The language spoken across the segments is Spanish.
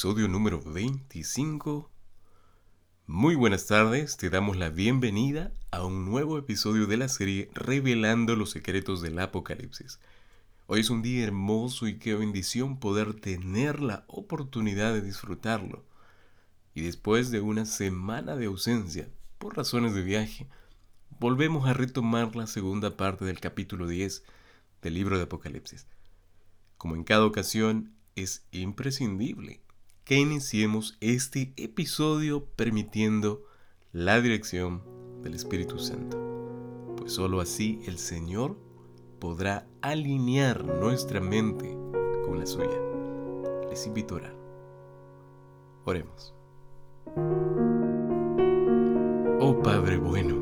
episodio número 25. Muy buenas tardes, te damos la bienvenida a un nuevo episodio de la serie Revelando los secretos del Apocalipsis. Hoy es un día hermoso y qué bendición poder tener la oportunidad de disfrutarlo. Y después de una semana de ausencia, por razones de viaje, volvemos a retomar la segunda parte del capítulo 10 del libro de Apocalipsis. Como en cada ocasión, es imprescindible que iniciemos este episodio permitiendo la dirección del Espíritu Santo, pues sólo así el Señor podrá alinear nuestra mente con la suya. Les invito a orar. Oremos. Oh Padre bueno,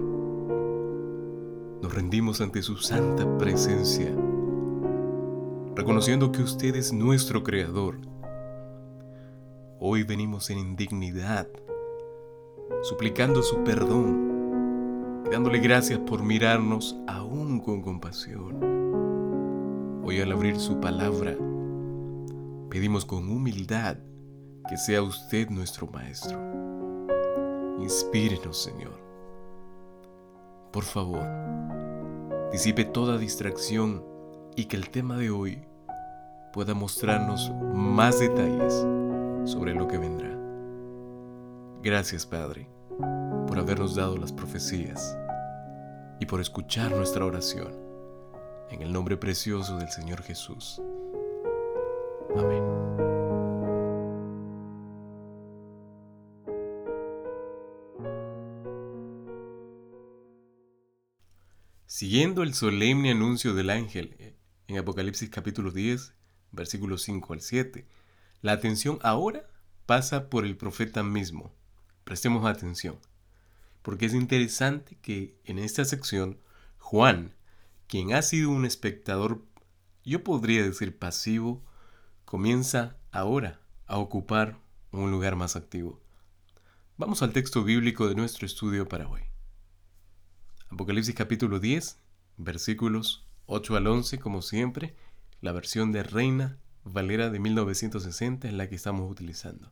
nos rendimos ante su santa presencia reconociendo que usted es nuestro Creador. Hoy venimos en indignidad, suplicando su perdón dándole gracias por mirarnos aún con compasión. Hoy al abrir su palabra, pedimos con humildad que sea usted nuestro Maestro. Inspírenos, Señor. Por favor, disipe toda distracción y que el tema de hoy pueda mostrarnos más detalles sobre lo que vendrá. Gracias, Padre, por habernos dado las profecías y por escuchar nuestra oración. En el nombre precioso del Señor Jesús. Amén. Siguiendo el solemne anuncio del ángel en Apocalipsis capítulo 10, versículos 5 al 7. La atención ahora pasa por el profeta mismo. Prestemos atención, porque es interesante que en esta sección Juan, quien ha sido un espectador, yo podría decir pasivo, comienza ahora a ocupar un lugar más activo. Vamos al texto bíblico de nuestro estudio para hoy. Apocalipsis capítulo 10, versículos 8 al 11, como siempre, la versión de Reina Valera de 1960 es la que estamos utilizando.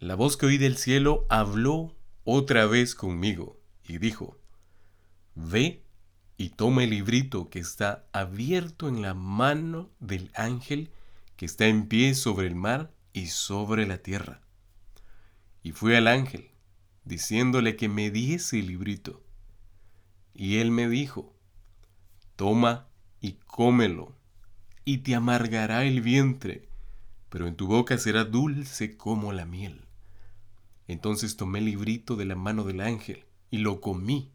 La voz que oí del cielo habló otra vez conmigo y dijo, Ve y toma el librito que está abierto en la mano del ángel que está en pie sobre el mar y sobre la tierra. Y fui al ángel, diciéndole que me diese el librito. Y él me dijo, Toma y cómelo, y te amargará el vientre, pero en tu boca será dulce como la miel. Entonces tomé el librito de la mano del ángel y lo comí,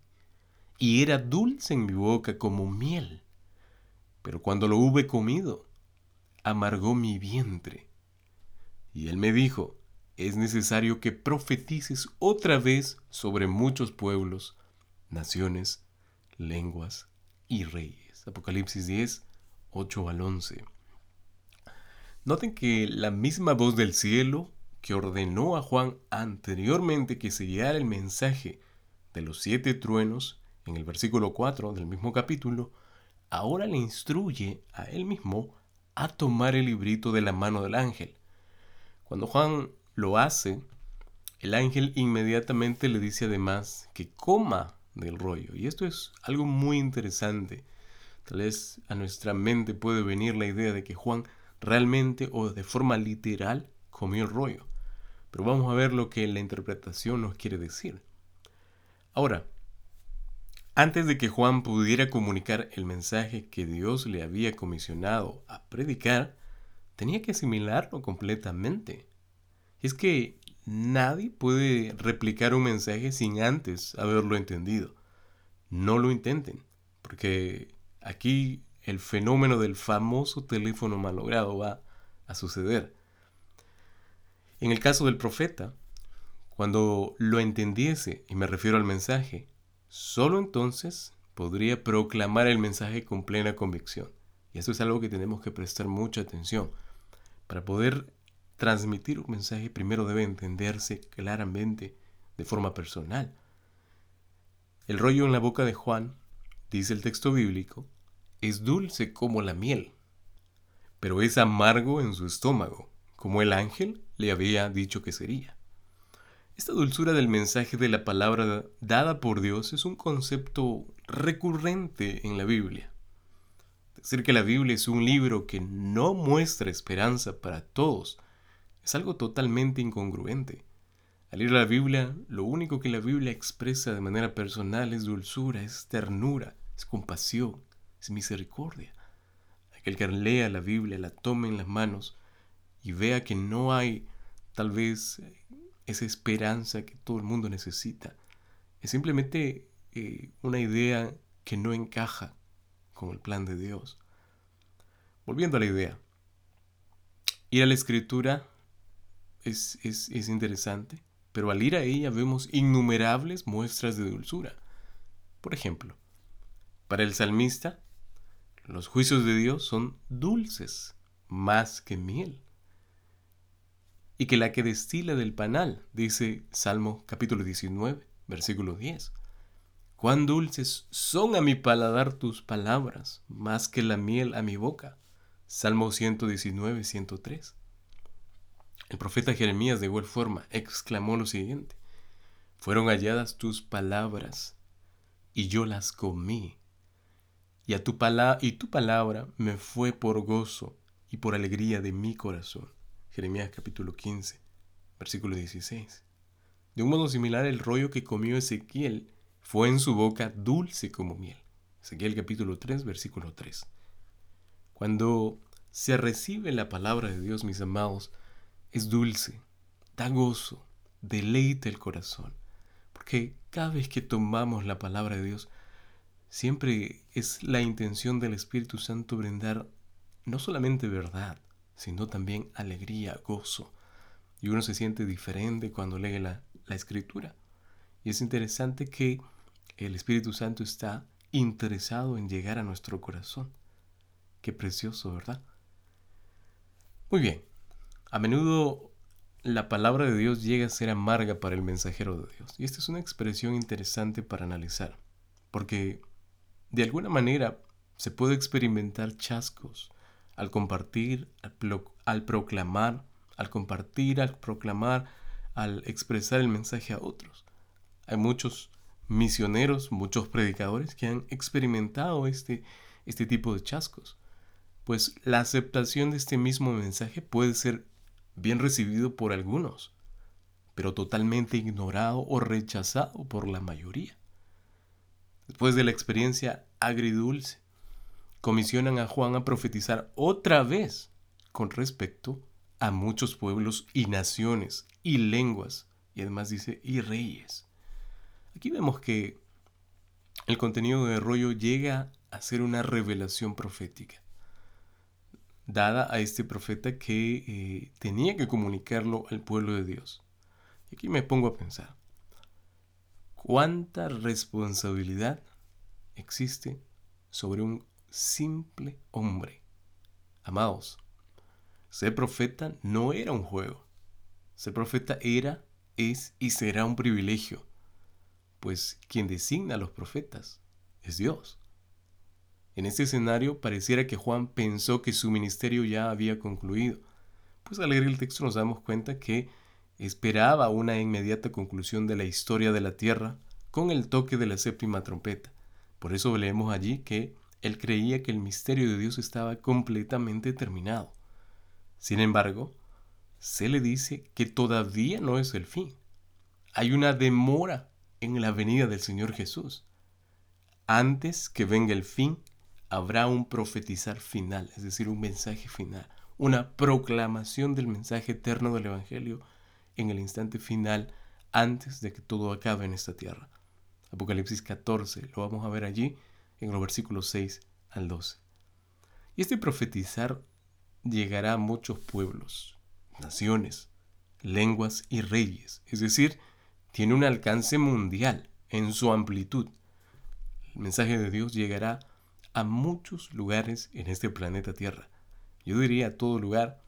y era dulce en mi boca como miel. Pero cuando lo hube comido, amargó mi vientre. Y él me dijo, es necesario que profetices otra vez sobre muchos pueblos, naciones, lenguas y reyes. Apocalipsis 10, 8 al 11. Noten que la misma voz del cielo que ordenó a Juan anteriormente que se guiara el mensaje de los siete truenos en el versículo 4 del mismo capítulo, ahora le instruye a él mismo a tomar el librito de la mano del ángel. Cuando Juan lo hace, el ángel inmediatamente le dice además que coma del rollo. Y esto es algo muy interesante. Tal vez a nuestra mente puede venir la idea de que Juan realmente o de forma literal comió el rollo. Pero vamos a ver lo que la interpretación nos quiere decir. Ahora, antes de que Juan pudiera comunicar el mensaje que Dios le había comisionado a predicar, tenía que asimilarlo completamente. Es que nadie puede replicar un mensaje sin antes haberlo entendido. No lo intenten, porque Aquí el fenómeno del famoso teléfono malogrado va a suceder. En el caso del profeta, cuando lo entendiese, y me refiero al mensaje, solo entonces podría proclamar el mensaje con plena convicción. Y eso es algo que tenemos que prestar mucha atención. Para poder transmitir un mensaje primero debe entenderse claramente de forma personal. El rollo en la boca de Juan, dice el texto bíblico, es dulce como la miel, pero es amargo en su estómago, como el ángel le había dicho que sería. Esta dulzura del mensaje de la palabra dada por Dios es un concepto recurrente en la Biblia. Decir que la Biblia es un libro que no muestra esperanza para todos es algo totalmente incongruente. Al leer la Biblia, lo único que la Biblia expresa de manera personal es dulzura, es ternura, es compasión, misericordia. Aquel que lea la Biblia, la tome en las manos y vea que no hay tal vez esa esperanza que todo el mundo necesita. Es simplemente eh, una idea que no encaja con el plan de Dios. Volviendo a la idea, ir a la escritura es, es, es interesante, pero al ir a ella vemos innumerables muestras de dulzura. Por ejemplo, para el salmista, los juicios de Dios son dulces, más que miel y que la que destila del panal, dice Salmo capítulo 19, versículo 10. Cuán dulces son a mi paladar tus palabras, más que la miel a mi boca. Salmo 119, 103. El profeta Jeremías de igual forma exclamó lo siguiente, fueron halladas tus palabras y yo las comí, y, a tu, y tu palabra me fue por gozo y por alegría de mi corazón. Jeremías capítulo 15, versículo 16. De un modo similar, el rollo que comió Ezequiel fue en su boca dulce como miel. Ezequiel capítulo 3, versículo 3. Cuando se recibe la palabra de Dios, mis amados, es dulce, da gozo, deleite el corazón. Porque cada vez que tomamos la palabra de Dios, siempre es la intención del Espíritu Santo brindar no solamente verdad, sino también alegría, gozo. Y uno se siente diferente cuando lee la, la escritura. Y es interesante que el Espíritu Santo está interesado en llegar a nuestro corazón. Qué precioso, ¿verdad? Muy bien. A menudo la palabra de Dios llega a ser amarga para el mensajero de Dios. Y esta es una expresión interesante para analizar, porque de alguna manera se puede experimentar chascos al compartir, al, proclamar, al compartir, al proclamar, al expresar el mensaje a otros. Hay muchos misioneros, muchos predicadores que han experimentado este, este tipo de chascos, pues la aceptación de este mismo mensaje puede ser bien recibido por algunos, pero totalmente ignorado o rechazado por la mayoría. Después de la experiencia agridulce, comisionan a Juan a profetizar otra vez con respecto a muchos pueblos y naciones y lenguas, y además dice, y reyes. Aquí vemos que el contenido de rollo llega a ser una revelación profética, dada a este profeta que eh, tenía que comunicarlo al pueblo de Dios. Y aquí me pongo a pensar, ¿cuánta responsabilidad existe sobre un simple hombre. Amados, ser profeta no era un juego. Ser profeta era, es y será un privilegio, pues quien designa a los profetas es Dios. En este escenario pareciera que Juan pensó que su ministerio ya había concluido, pues al leer el texto nos damos cuenta que esperaba una inmediata conclusión de la historia de la tierra con el toque de la séptima trompeta. Por eso leemos allí que él creía que el misterio de Dios estaba completamente terminado. Sin embargo, se le dice que todavía no es el fin. Hay una demora en la venida del Señor Jesús. Antes que venga el fin, habrá un profetizar final, es decir, un mensaje final, una proclamación del mensaje eterno del Evangelio en el instante final antes de que todo acabe en esta tierra. Apocalipsis 14, lo vamos a ver allí en los versículos 6 al 12. Y este profetizar llegará a muchos pueblos, naciones, lenguas y reyes, es decir, tiene un alcance mundial en su amplitud. El mensaje de Dios llegará a muchos lugares en este planeta Tierra. Yo diría a todo lugar,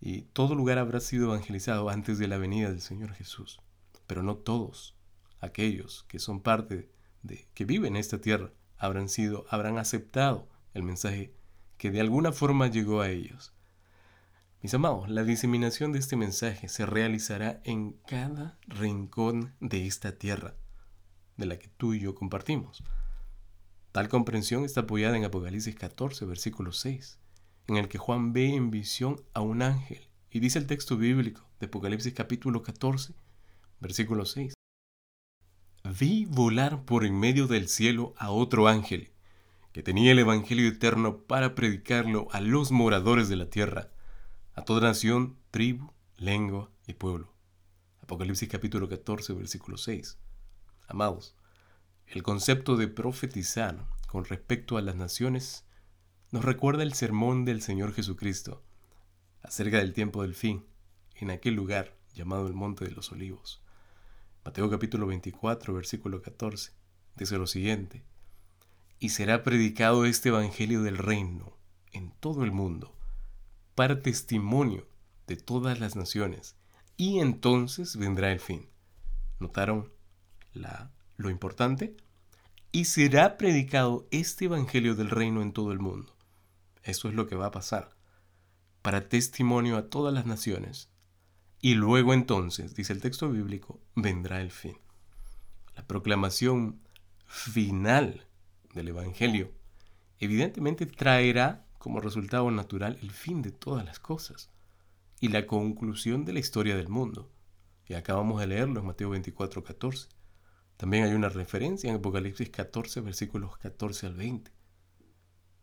y todo lugar habrá sido evangelizado antes de la venida del Señor Jesús, pero no todos aquellos que son parte de, que viven en esta tierra habrán sido, habrán aceptado el mensaje que de alguna forma llegó a ellos. Mis amados, la diseminación de este mensaje se realizará en cada rincón de esta tierra, de la que tú y yo compartimos. Tal comprensión está apoyada en Apocalipsis 14, versículo 6, en el que Juan ve en visión a un ángel, y dice el texto bíblico de Apocalipsis capítulo 14, versículo 6. Vi volar por en medio del cielo a otro ángel, que tenía el Evangelio eterno para predicarlo a los moradores de la tierra, a toda nación, tribu, lengua y pueblo. Apocalipsis capítulo 14, versículo 6. Amados, el concepto de profetizar con respecto a las naciones nos recuerda el sermón del Señor Jesucristo acerca del tiempo del fin en aquel lugar llamado el Monte de los Olivos. Mateo capítulo 24, versículo 14, dice lo siguiente, y será predicado este Evangelio del reino en todo el mundo, para testimonio de todas las naciones, y entonces vendrá el fin. ¿Notaron la lo importante, y será predicado este Evangelio del reino en todo el mundo. Eso es lo que va a pasar, para testimonio a todas las naciones. Y luego entonces, dice el texto bíblico, vendrá el fin. La proclamación final del Evangelio evidentemente traerá como resultado natural el fin de todas las cosas y la conclusión de la historia del mundo. Y acabamos de leerlo en Mateo 24, 14. También hay una referencia en Apocalipsis 14, versículos 14 al 20.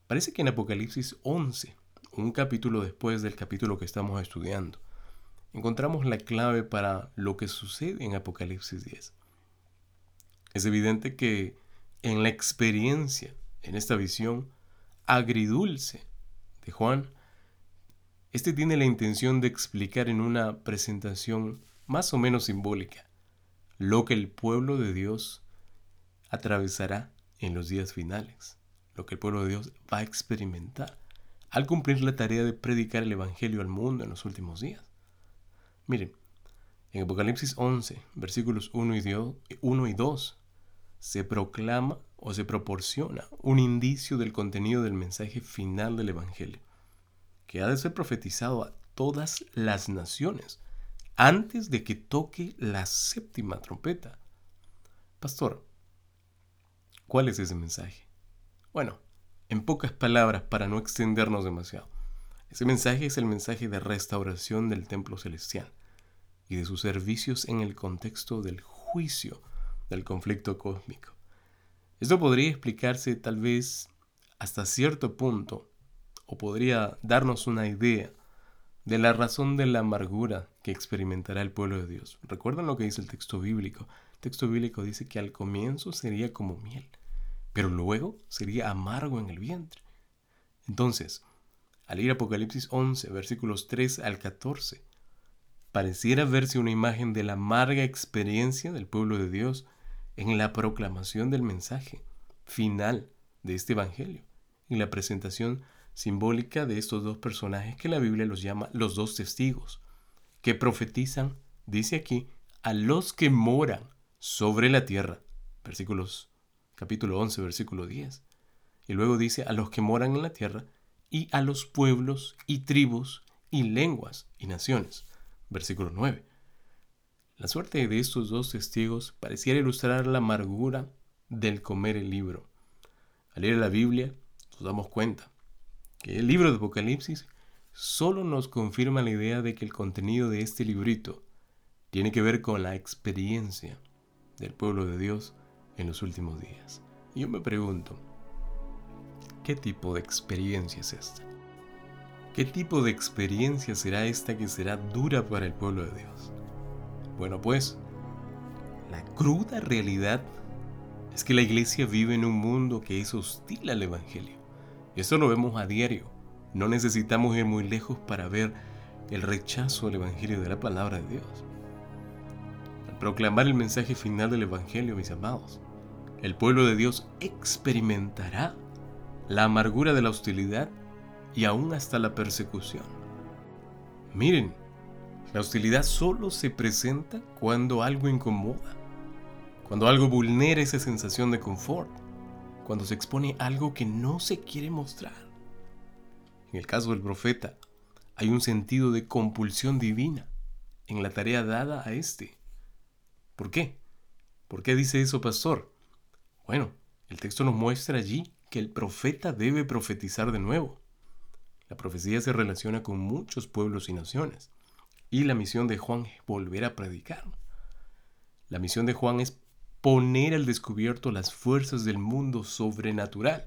Parece que en Apocalipsis 11, un capítulo después del capítulo que estamos estudiando, encontramos la clave para lo que sucede en Apocalipsis 10. Es evidente que en la experiencia, en esta visión agridulce de Juan, este tiene la intención de explicar en una presentación más o menos simbólica lo que el pueblo de Dios atravesará en los días finales, lo que el pueblo de Dios va a experimentar al cumplir la tarea de predicar el Evangelio al mundo en los últimos días. Miren, en Apocalipsis 11, versículos 1 y 2, se proclama o se proporciona un indicio del contenido del mensaje final del Evangelio, que ha de ser profetizado a todas las naciones antes de que toque la séptima trompeta. Pastor, ¿cuál es ese mensaje? Bueno, en pocas palabras, para no extendernos demasiado, ese mensaje es el mensaje de restauración del templo celestial y de sus servicios en el contexto del juicio del conflicto cósmico. Esto podría explicarse tal vez hasta cierto punto o podría darnos una idea de la razón de la amargura que experimentará el pueblo de Dios. ¿Recuerdan lo que dice el texto bíblico? El texto bíblico dice que al comienzo sería como miel, pero luego sería amargo en el vientre. Entonces, al ir Apocalipsis 11, versículos 3 al 14, pareciera verse una imagen de la amarga experiencia del pueblo de Dios en la proclamación del mensaje final de este Evangelio, en la presentación simbólica de estos dos personajes que la Biblia los llama los dos testigos, que profetizan, dice aquí, a los que moran sobre la tierra. Versículos capítulo 11, versículo 10. Y luego dice a los que moran en la tierra y a los pueblos y tribus y lenguas y naciones. Versículo 9. La suerte de estos dos testigos pareciera ilustrar la amargura del comer el libro. Al leer la Biblia nos damos cuenta que el libro de Apocalipsis solo nos confirma la idea de que el contenido de este librito tiene que ver con la experiencia del pueblo de Dios en los últimos días. Y yo me pregunto, ¿qué tipo de experiencia es esta? ¿Qué tipo de experiencia será esta que será dura para el pueblo de Dios? Bueno, pues, la cruda realidad es que la iglesia vive en un mundo que es hostil al Evangelio. Eso lo vemos a diario. No necesitamos ir muy lejos para ver el rechazo al Evangelio de la palabra de Dios. Proclamar el mensaje final del Evangelio, mis amados, el pueblo de Dios experimentará la amargura de la hostilidad y aún hasta la persecución. Miren, la hostilidad solo se presenta cuando algo incomoda, cuando algo vulnera esa sensación de confort cuando se expone algo que no se quiere mostrar. En el caso del profeta, hay un sentido de compulsión divina en la tarea dada a éste. ¿Por qué? ¿Por qué dice eso, pastor? Bueno, el texto nos muestra allí que el profeta debe profetizar de nuevo. La profecía se relaciona con muchos pueblos y naciones, y la misión de Juan es volver a predicar. La misión de Juan es poner al descubierto las fuerzas del mundo sobrenatural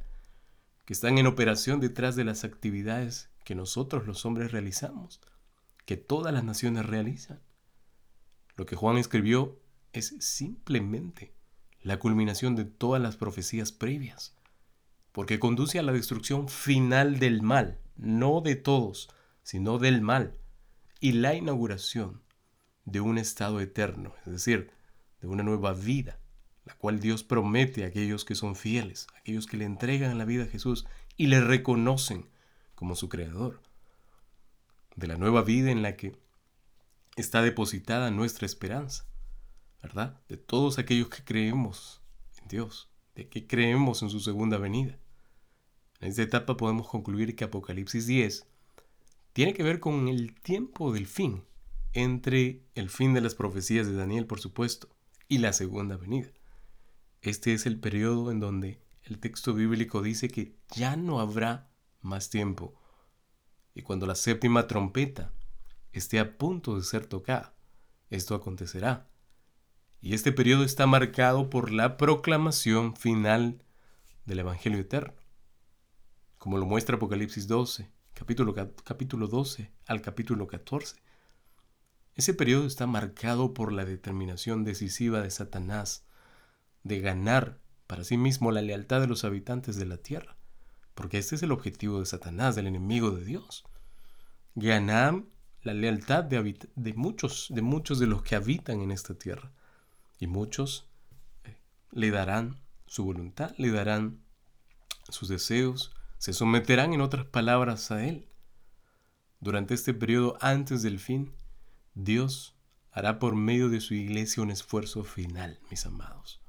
que están en operación detrás de las actividades que nosotros los hombres realizamos, que todas las naciones realizan. Lo que Juan escribió es simplemente la culminación de todas las profecías previas, porque conduce a la destrucción final del mal, no de todos, sino del mal, y la inauguración de un estado eterno, es decir, de una nueva vida, la cual Dios promete a aquellos que son fieles, aquellos que le entregan la vida a Jesús y le reconocen como su creador, de la nueva vida en la que está depositada nuestra esperanza. De todos aquellos que creemos en Dios, de que creemos en su segunda venida. En esta etapa podemos concluir que Apocalipsis 10 tiene que ver con el tiempo del fin, entre el fin de las profecías de Daniel, por supuesto, y la segunda venida. Este es el periodo en donde el texto bíblico dice que ya no habrá más tiempo. Y cuando la séptima trompeta esté a punto de ser tocada, esto acontecerá. Y este periodo está marcado por la proclamación final del Evangelio eterno, como lo muestra Apocalipsis 12, capítulo, capítulo 12 al capítulo 14. Ese periodo está marcado por la determinación decisiva de Satanás de ganar para sí mismo la lealtad de los habitantes de la tierra, porque este es el objetivo de Satanás, del enemigo de Dios. Ganar la lealtad de, muchos, de muchos de los que habitan en esta tierra y muchos eh, le darán su voluntad, le darán sus deseos, se someterán en otras palabras a Él. Durante este periodo antes del fin, Dios hará por medio de su iglesia un esfuerzo final, mis amados.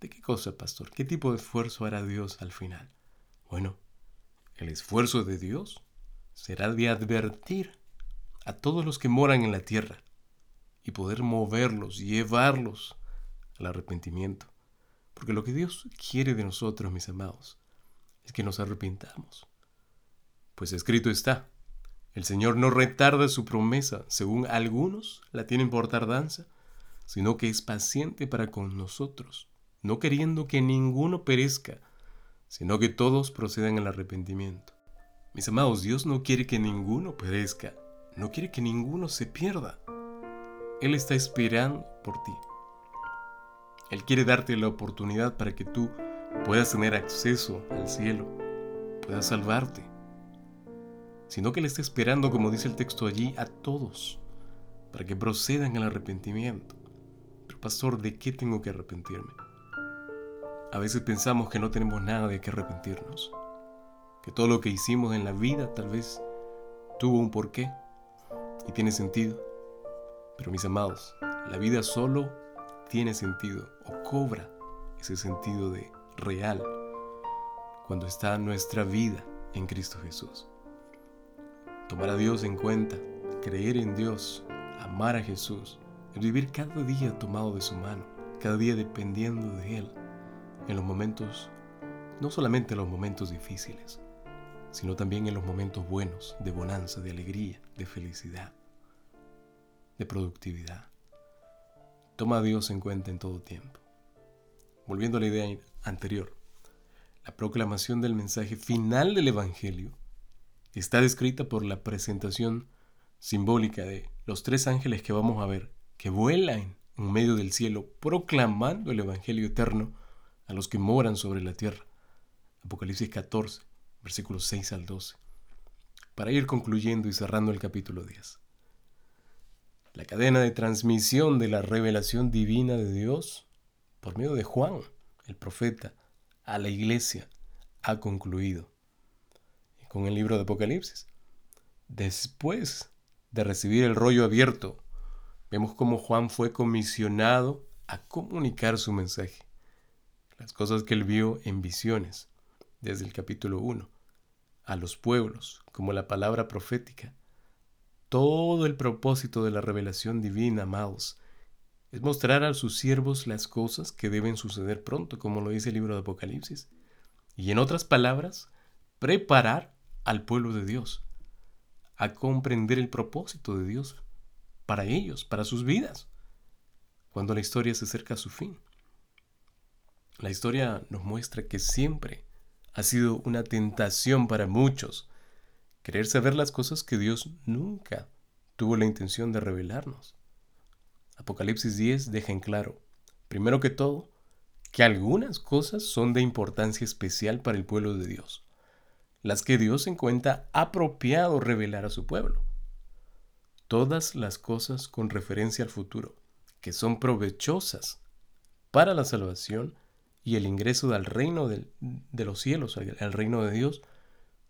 ¿De qué cosa, pastor? ¿Qué tipo de esfuerzo hará Dios al final? Bueno, el esfuerzo de Dios será de advertir a todos los que moran en la tierra y poder moverlos, llevarlos al arrepentimiento. Porque lo que Dios quiere de nosotros, mis amados, es que nos arrepintamos. Pues escrito está, el Señor no retarda su promesa, según algunos la tienen por tardanza, sino que es paciente para con nosotros, no queriendo que ninguno perezca, sino que todos procedan al arrepentimiento. Mis amados, Dios no quiere que ninguno perezca, no quiere que ninguno se pierda. Él está esperando por ti. Él quiere darte la oportunidad para que tú puedas tener acceso al cielo, puedas salvarte. Sino que Él está esperando, como dice el texto allí, a todos, para que procedan al arrepentimiento. Pero pastor, ¿de qué tengo que arrepentirme? A veces pensamos que no tenemos nada de qué arrepentirnos, que todo lo que hicimos en la vida tal vez tuvo un porqué y tiene sentido. Pero mis amados, la vida solo tiene sentido o cobra ese sentido de real cuando está nuestra vida en Cristo Jesús. Tomar a Dios en cuenta, creer en Dios, amar a Jesús, vivir cada día tomado de su mano, cada día dependiendo de Él, en los momentos, no solamente en los momentos difíciles, sino también en los momentos buenos, de bonanza, de alegría, de felicidad de productividad. Toma a Dios en cuenta en todo tiempo. Volviendo a la idea anterior, la proclamación del mensaje final del Evangelio está descrita por la presentación simbólica de los tres ángeles que vamos a ver, que vuelan en medio del cielo proclamando el Evangelio eterno a los que moran sobre la tierra. Apocalipsis 14, versículos 6 al 12. Para ir concluyendo y cerrando el capítulo 10 la cadena de transmisión de la revelación divina de Dios por medio de Juan, el profeta, a la iglesia ha concluido. Y con el libro de Apocalipsis, después de recibir el rollo abierto, vemos cómo Juan fue comisionado a comunicar su mensaje, las cosas que él vio en visiones desde el capítulo 1 a los pueblos, como la palabra profética. Todo el propósito de la revelación divina, amados, es mostrar a sus siervos las cosas que deben suceder pronto, como lo dice el libro de Apocalipsis. Y en otras palabras, preparar al pueblo de Dios a comprender el propósito de Dios para ellos, para sus vidas, cuando la historia se acerca a su fin. La historia nos muestra que siempre ha sido una tentación para muchos querer saber las cosas que Dios nunca tuvo la intención de revelarnos. Apocalipsis 10 deja en claro, primero que todo, que algunas cosas son de importancia especial para el pueblo de Dios, las que Dios encuentra apropiado revelar a su pueblo. Todas las cosas con referencia al futuro, que son provechosas para la salvación y el ingreso al reino de los cielos, al reino de Dios,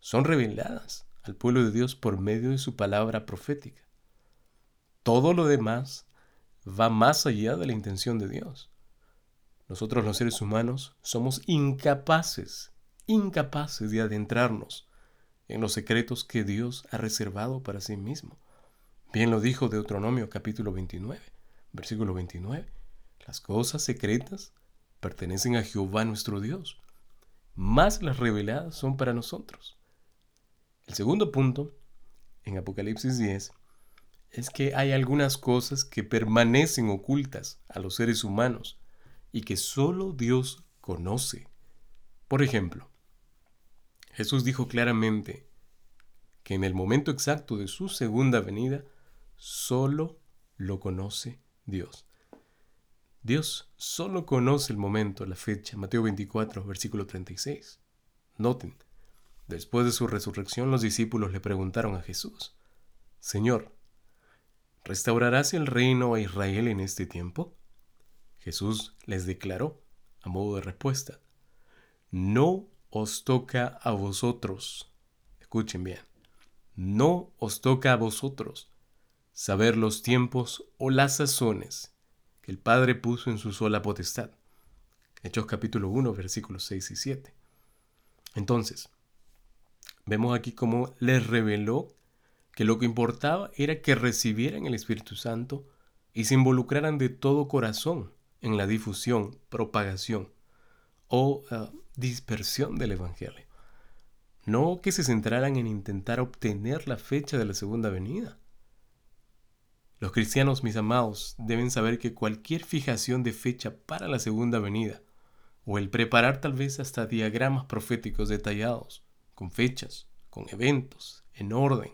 son reveladas al pueblo de Dios por medio de su palabra profética. Todo lo demás va más allá de la intención de Dios. Nosotros los seres humanos somos incapaces, incapaces de adentrarnos en los secretos que Dios ha reservado para sí mismo. Bien lo dijo Deuteronomio capítulo 29, versículo 29. Las cosas secretas pertenecen a Jehová nuestro Dios, más las reveladas son para nosotros. El segundo punto, en Apocalipsis 10, es que hay algunas cosas que permanecen ocultas a los seres humanos y que solo Dios conoce. Por ejemplo, Jesús dijo claramente que en el momento exacto de su segunda venida, solo lo conoce Dios. Dios solo conoce el momento, la fecha. Mateo 24, versículo 36. Noten, después de su resurrección los discípulos le preguntaron a Jesús, Señor, ¿Restaurarás el reino a Israel en este tiempo? Jesús les declaró, a modo de respuesta, no os toca a vosotros, escuchen bien, no os toca a vosotros saber los tiempos o las sazones que el Padre puso en su sola potestad. Hechos capítulo 1, versículos 6 y 7. Entonces, vemos aquí cómo les reveló que lo que importaba era que recibieran el Espíritu Santo y se involucraran de todo corazón en la difusión, propagación o ah, dispersión del Evangelio. No que se centraran en intentar obtener la fecha de la segunda venida. Los cristianos, mis amados, deben saber que cualquier fijación de fecha para la segunda venida, o el preparar tal vez hasta diagramas proféticos detallados, con fechas, con eventos, en orden,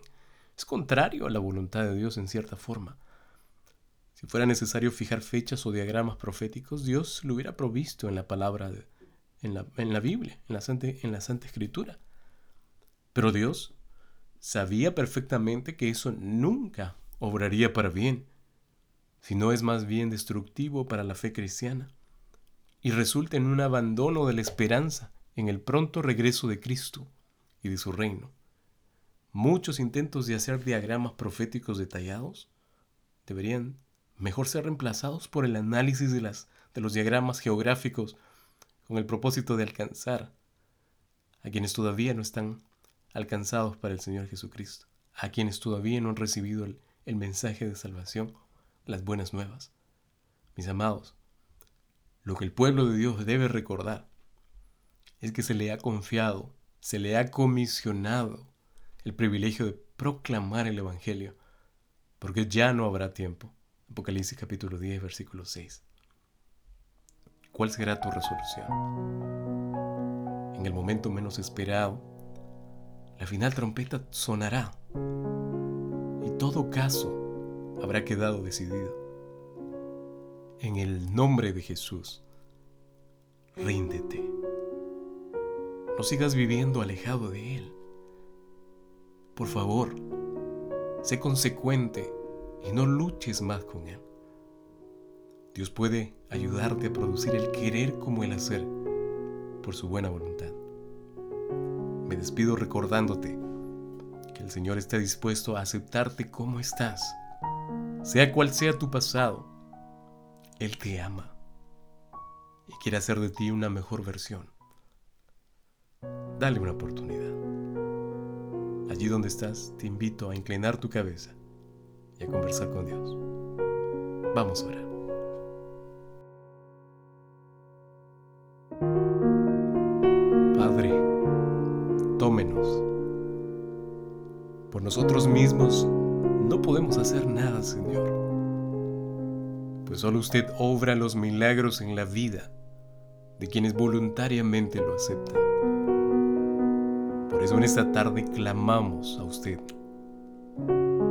es contrario a la voluntad de Dios en cierta forma. Si fuera necesario fijar fechas o diagramas proféticos, Dios lo hubiera provisto en la palabra, en, la, en, la, Biblia, en la, Santa, en la Santa Escritura. Pero Dios sabía perfectamente que eso nunca obraría para bien, sino es más bien destructivo para la fe cristiana y resulta en un abandono de la esperanza en el pronto regreso de Cristo de su reino muchos intentos de hacer diagramas proféticos detallados deberían mejor ser reemplazados por el análisis de, las, de los diagramas geográficos con el propósito de alcanzar a quienes todavía no están alcanzados para el Señor Jesucristo, a quienes todavía no han recibido el, el mensaje de salvación, las buenas nuevas. Mis amados, lo que el pueblo de Dios debe recordar es que se le ha confiado, se le ha comisionado el privilegio de proclamar el Evangelio, porque ya no habrá tiempo. Apocalipsis capítulo 10, versículo 6. ¿Cuál será tu resolución? En el momento menos esperado, la final trompeta sonará y todo caso habrá quedado decidido. En el nombre de Jesús, ríndete. No sigas viviendo alejado de Él. Por favor, sé consecuente y no luches más con Él. Dios puede ayudarte a producir el querer como el hacer por su buena voluntad. Me despido recordándote que el Señor está dispuesto a aceptarte como estás, sea cual sea tu pasado. Él te ama y quiere hacer de ti una mejor versión. Dale una oportunidad. allí donde estás, te invito a inclinar tu cabeza y a conversar con Dios. Vamos a orar. Padre, tómenos. Por nosotros mismos no podemos hacer nada, Señor. Pues solo usted obra los milagros en la vida de quienes voluntariamente lo aceptan. Por eso en esta tarde clamamos a usted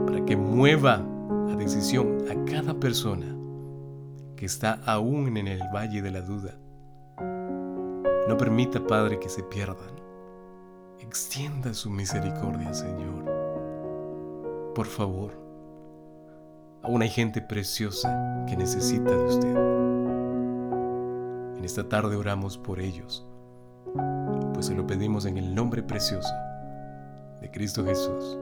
para que mueva a decisión a cada persona que está aún en el valle de la duda. No permita, Padre, que se pierdan. Extienda su misericordia, Señor. Por favor, aún hay gente preciosa que necesita de usted. En esta tarde oramos por ellos, pues se lo pedimos en el nombre precioso de Cristo Jesús.